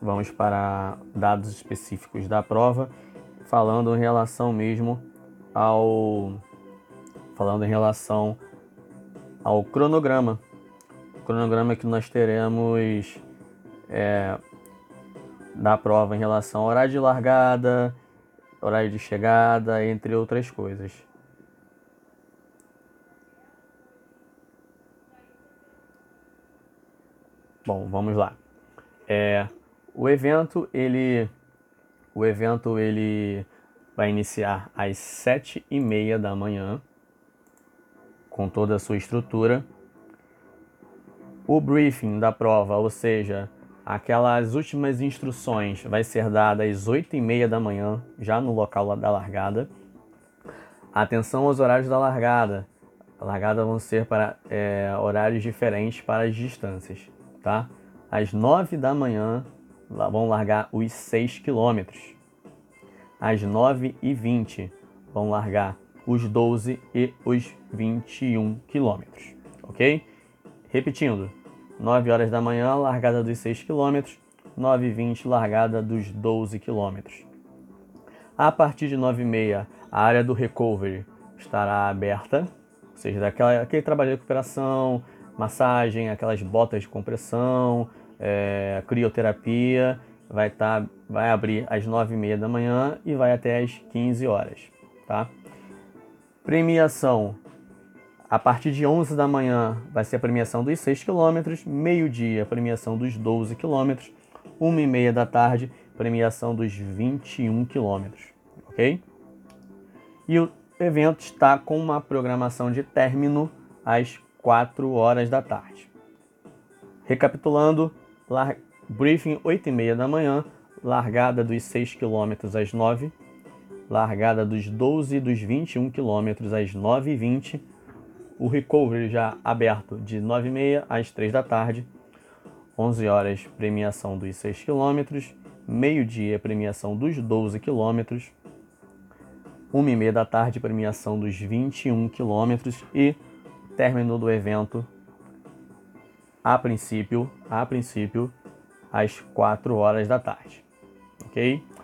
vamos para dados específicos da prova, falando em relação mesmo ao falando em relação ao cronograma. O cronograma que nós teremos é, da prova em relação ao horário de largada, horário de chegada, entre outras coisas. Bom, vamos lá. É, o evento ele o evento ele vai iniciar às sete e meia da manhã com toda a sua estrutura. O briefing da prova, ou seja, aquelas últimas instruções, vai ser dada às oito e meia da manhã, já no local da largada. Atenção aos horários da largada. A largada vão ser para é, horários diferentes para as distâncias, tá? Às nove da manhã vão largar os 6 quilômetros. Às nove e vinte vão largar os 12 e os 21 quilômetros, ok? Repetindo, 9 horas da manhã, largada dos 6 quilômetros, 9 e 20, largada dos 12 quilômetros. A partir de 9 e meia, a área do recovery estará aberta, ou seja, daquela, aquele trabalho de recuperação, massagem, aquelas botas de compressão, é, crioterapia, vai, tá, vai abrir às 9 e meia da manhã e vai até às 15 horas, tá? Premiação. A partir de 11 da manhã vai ser a premiação dos 6 km, meio-dia a premiação dos 12 km, 1 e meia da tarde premiação dos 21 km, ok? E o evento está com uma programação de término às 4 horas da tarde. Recapitulando, lar... briefing 8 e meia da manhã, largada dos 6 km às 9 largada dos 12 e dos 21 quilômetros às 9h20, o recovery já aberto de 9h30 às 3 da tarde, 11 horas premiação dos 6 quilômetros, meio-dia premiação dos 12 quilômetros, 1h30 da tarde premiação dos 21 quilômetros e término do evento a princípio, a princípio às 4 horas da tarde. OK?